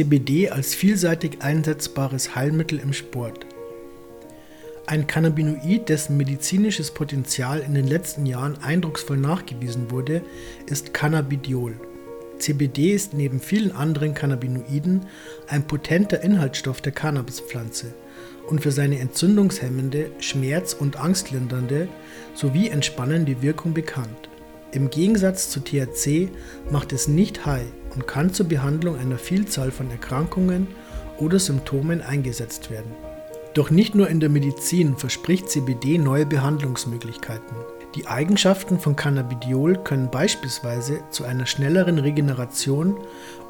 CBD als vielseitig einsetzbares Heilmittel im Sport. Ein Cannabinoid, dessen medizinisches Potenzial in den letzten Jahren eindrucksvoll nachgewiesen wurde, ist Cannabidiol. CBD ist neben vielen anderen Cannabinoiden ein potenter Inhaltsstoff der Cannabispflanze und für seine entzündungshemmende, schmerz- und angstlindernde sowie entspannende Wirkung bekannt. Im Gegensatz zu THC macht es nicht high und kann zur Behandlung einer Vielzahl von Erkrankungen oder Symptomen eingesetzt werden. Doch nicht nur in der Medizin verspricht CBD neue Behandlungsmöglichkeiten. Die Eigenschaften von Cannabidiol können beispielsweise zu einer schnelleren Regeneration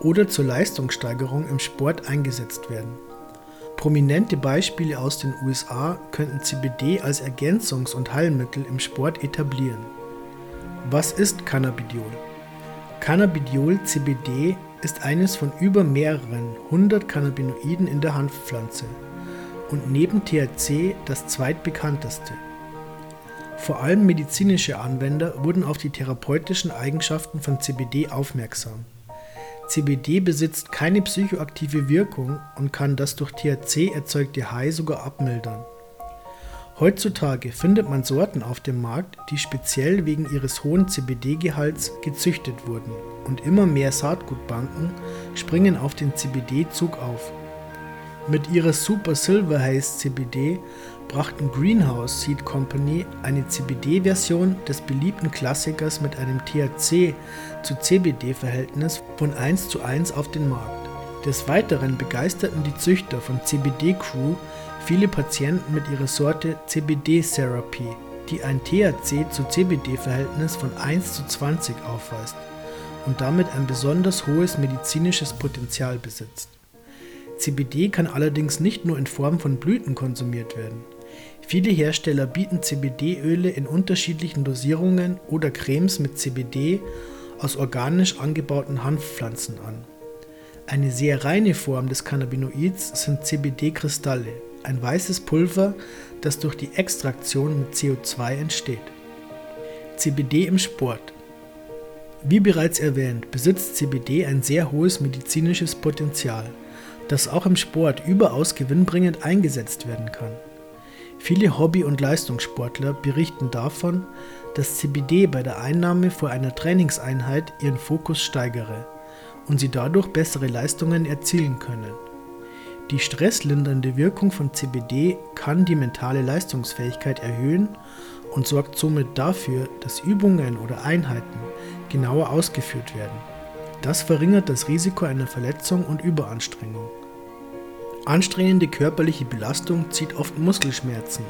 oder zur Leistungssteigerung im Sport eingesetzt werden. Prominente Beispiele aus den USA könnten CBD als Ergänzungs- und Heilmittel im Sport etablieren. Was ist Cannabidiol? Cannabidiol CBD ist eines von über mehreren hundert Cannabinoiden in der Hanfpflanze und neben THC das zweitbekannteste. Vor allem medizinische Anwender wurden auf die therapeutischen Eigenschaften von CBD aufmerksam. CBD besitzt keine psychoaktive Wirkung und kann das durch THC erzeugte High sogar abmildern. Heutzutage findet man Sorten auf dem Markt, die speziell wegen ihres hohen CBD-Gehalts gezüchtet wurden und immer mehr Saatgutbanken springen auf den CBD-Zug auf. Mit ihrer Super Silver Haze CBD brachten Greenhouse Seed Company eine CBD-Version des beliebten Klassikers mit einem THC zu CBD-Verhältnis von 1 zu 1 auf den Markt. Des Weiteren begeisterten die Züchter von CBD Crew viele Patienten mit ihrer Sorte CBD Therapy, die ein THC zu CBD-Verhältnis von 1 zu 20 aufweist und damit ein besonders hohes medizinisches Potenzial besitzt. CBD kann allerdings nicht nur in Form von Blüten konsumiert werden. Viele Hersteller bieten CBD-Öle in unterschiedlichen Dosierungen oder Cremes mit CBD aus organisch angebauten Hanfpflanzen an. Eine sehr reine Form des Cannabinoids sind CBD-Kristalle, ein weißes Pulver, das durch die Extraktion mit CO2 entsteht. CBD im Sport. Wie bereits erwähnt, besitzt CBD ein sehr hohes medizinisches Potenzial, das auch im Sport überaus gewinnbringend eingesetzt werden kann. Viele Hobby- und Leistungssportler berichten davon, dass CBD bei der Einnahme vor einer Trainingseinheit ihren Fokus steigere und sie dadurch bessere Leistungen erzielen können. Die stresslindernde Wirkung von CBD kann die mentale Leistungsfähigkeit erhöhen und sorgt somit dafür, dass Übungen oder Einheiten genauer ausgeführt werden. Das verringert das Risiko einer Verletzung und Überanstrengung. Anstrengende körperliche Belastung zieht oft Muskelschmerzen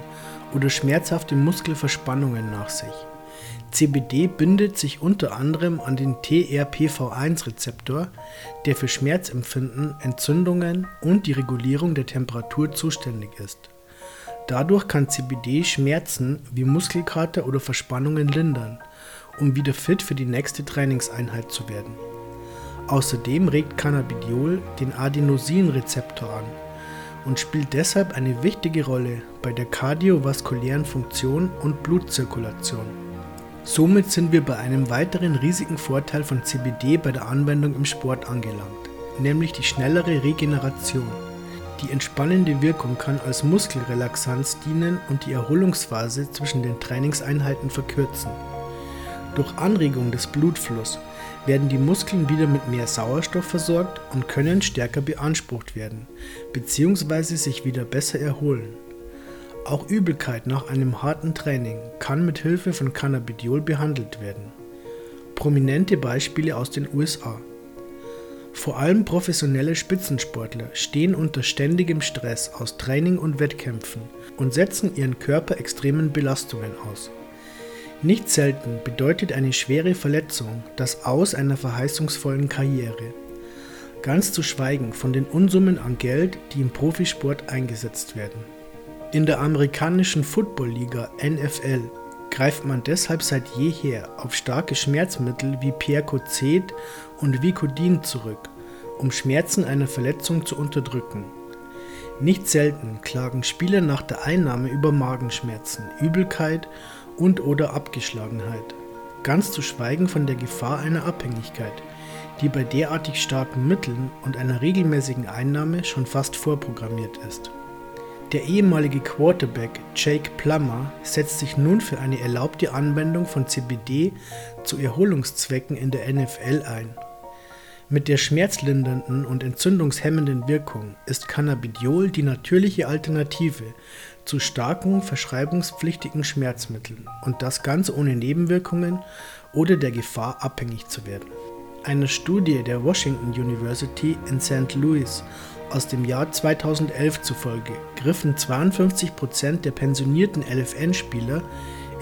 oder schmerzhafte Muskelverspannungen nach sich. CBD bindet sich unter anderem an den TRPV1-Rezeptor, der für Schmerzempfinden, Entzündungen und die Regulierung der Temperatur zuständig ist. Dadurch kann CBD Schmerzen wie Muskelkater oder Verspannungen lindern, um wieder fit für die nächste Trainingseinheit zu werden. Außerdem regt Cannabidiol den Adenosinrezeptor an und spielt deshalb eine wichtige Rolle bei der kardiovaskulären Funktion und Blutzirkulation. Somit sind wir bei einem weiteren riesigen Vorteil von CBD bei der Anwendung im Sport angelangt, nämlich die schnellere Regeneration. Die entspannende Wirkung kann als Muskelrelaxanz dienen und die Erholungsphase zwischen den Trainingseinheiten verkürzen. Durch Anregung des Blutflusses werden die Muskeln wieder mit mehr Sauerstoff versorgt und können stärker beansprucht werden bzw. sich wieder besser erholen. Auch Übelkeit nach einem harten Training kann mit Hilfe von Cannabidiol behandelt werden. Prominente Beispiele aus den USA. Vor allem professionelle Spitzensportler stehen unter ständigem Stress aus Training und Wettkämpfen und setzen ihren Körper extremen Belastungen aus. Nicht selten bedeutet eine schwere Verletzung das Aus einer verheißungsvollen Karriere. Ganz zu schweigen von den Unsummen an Geld, die im Profisport eingesetzt werden. In der amerikanischen Football-Liga NFL greift man deshalb seit jeher auf starke Schmerzmittel wie Percocet und Vicodin zurück, um Schmerzen einer Verletzung zu unterdrücken. Nicht selten klagen Spieler nach der Einnahme über Magenschmerzen, Übelkeit und/oder Abgeschlagenheit. Ganz zu schweigen von der Gefahr einer Abhängigkeit, die bei derartig starken Mitteln und einer regelmäßigen Einnahme schon fast vorprogrammiert ist. Der ehemalige Quarterback Jake Plummer setzt sich nun für eine erlaubte Anwendung von CBD zu Erholungszwecken in der NFL ein. Mit der schmerzlindernden und entzündungshemmenden Wirkung ist Cannabidiol die natürliche Alternative zu starken verschreibungspflichtigen Schmerzmitteln und das ganz ohne Nebenwirkungen oder der Gefahr abhängig zu werden. Einer Studie der Washington University in St. Louis aus dem Jahr 2011 zufolge griffen 52 Prozent der pensionierten LFN-Spieler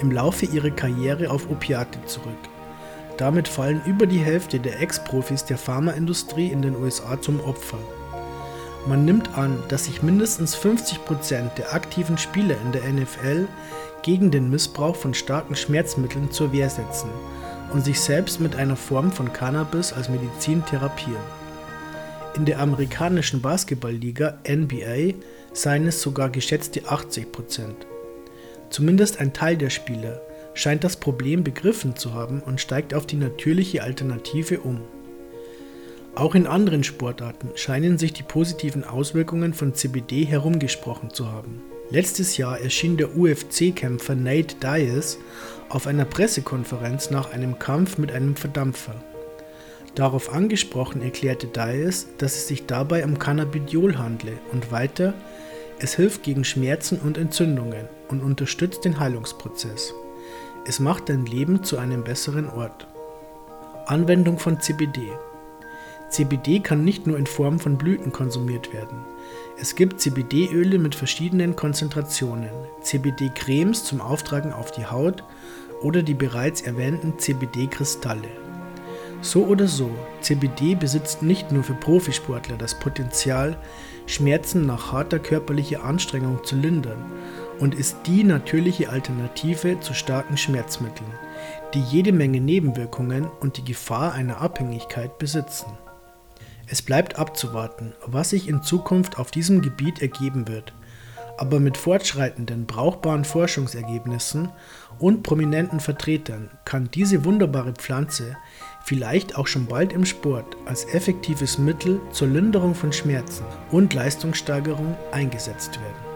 im Laufe ihrer Karriere auf Opiate zurück. Damit fallen über die Hälfte der Ex-Profis der Pharmaindustrie in den USA zum Opfer. Man nimmt an, dass sich mindestens 50 Prozent der aktiven Spieler in der NFL gegen den Missbrauch von starken Schmerzmitteln zur Wehr setzen und sich selbst mit einer Form von Cannabis als Medizin therapieren. In der amerikanischen Basketballliga NBA seien es sogar geschätzte 80%. Zumindest ein Teil der Spieler scheint das Problem begriffen zu haben und steigt auf die natürliche Alternative um. Auch in anderen Sportarten scheinen sich die positiven Auswirkungen von CBD herumgesprochen zu haben. Letztes Jahr erschien der UFC-Kämpfer Nate Diaz auf einer Pressekonferenz nach einem Kampf mit einem Verdampfer. Darauf angesprochen erklärte Diaz, dass es sich dabei um Cannabidiol handle und weiter, es hilft gegen Schmerzen und Entzündungen und unterstützt den Heilungsprozess. Es macht dein Leben zu einem besseren Ort. Anwendung von CBD. CBD kann nicht nur in Form von Blüten konsumiert werden. Es gibt CBD-Öle mit verschiedenen Konzentrationen, CBD-Cremes zum Auftragen auf die Haut oder die bereits erwähnten CBD-Kristalle. So oder so, CBD besitzt nicht nur für Profisportler das Potenzial, Schmerzen nach harter körperlicher Anstrengung zu lindern und ist die natürliche Alternative zu starken Schmerzmitteln, die jede Menge Nebenwirkungen und die Gefahr einer Abhängigkeit besitzen. Es bleibt abzuwarten, was sich in Zukunft auf diesem Gebiet ergeben wird, aber mit fortschreitenden brauchbaren Forschungsergebnissen und prominenten Vertretern kann diese wunderbare Pflanze vielleicht auch schon bald im Sport als effektives Mittel zur Linderung von Schmerzen und Leistungssteigerung eingesetzt werden.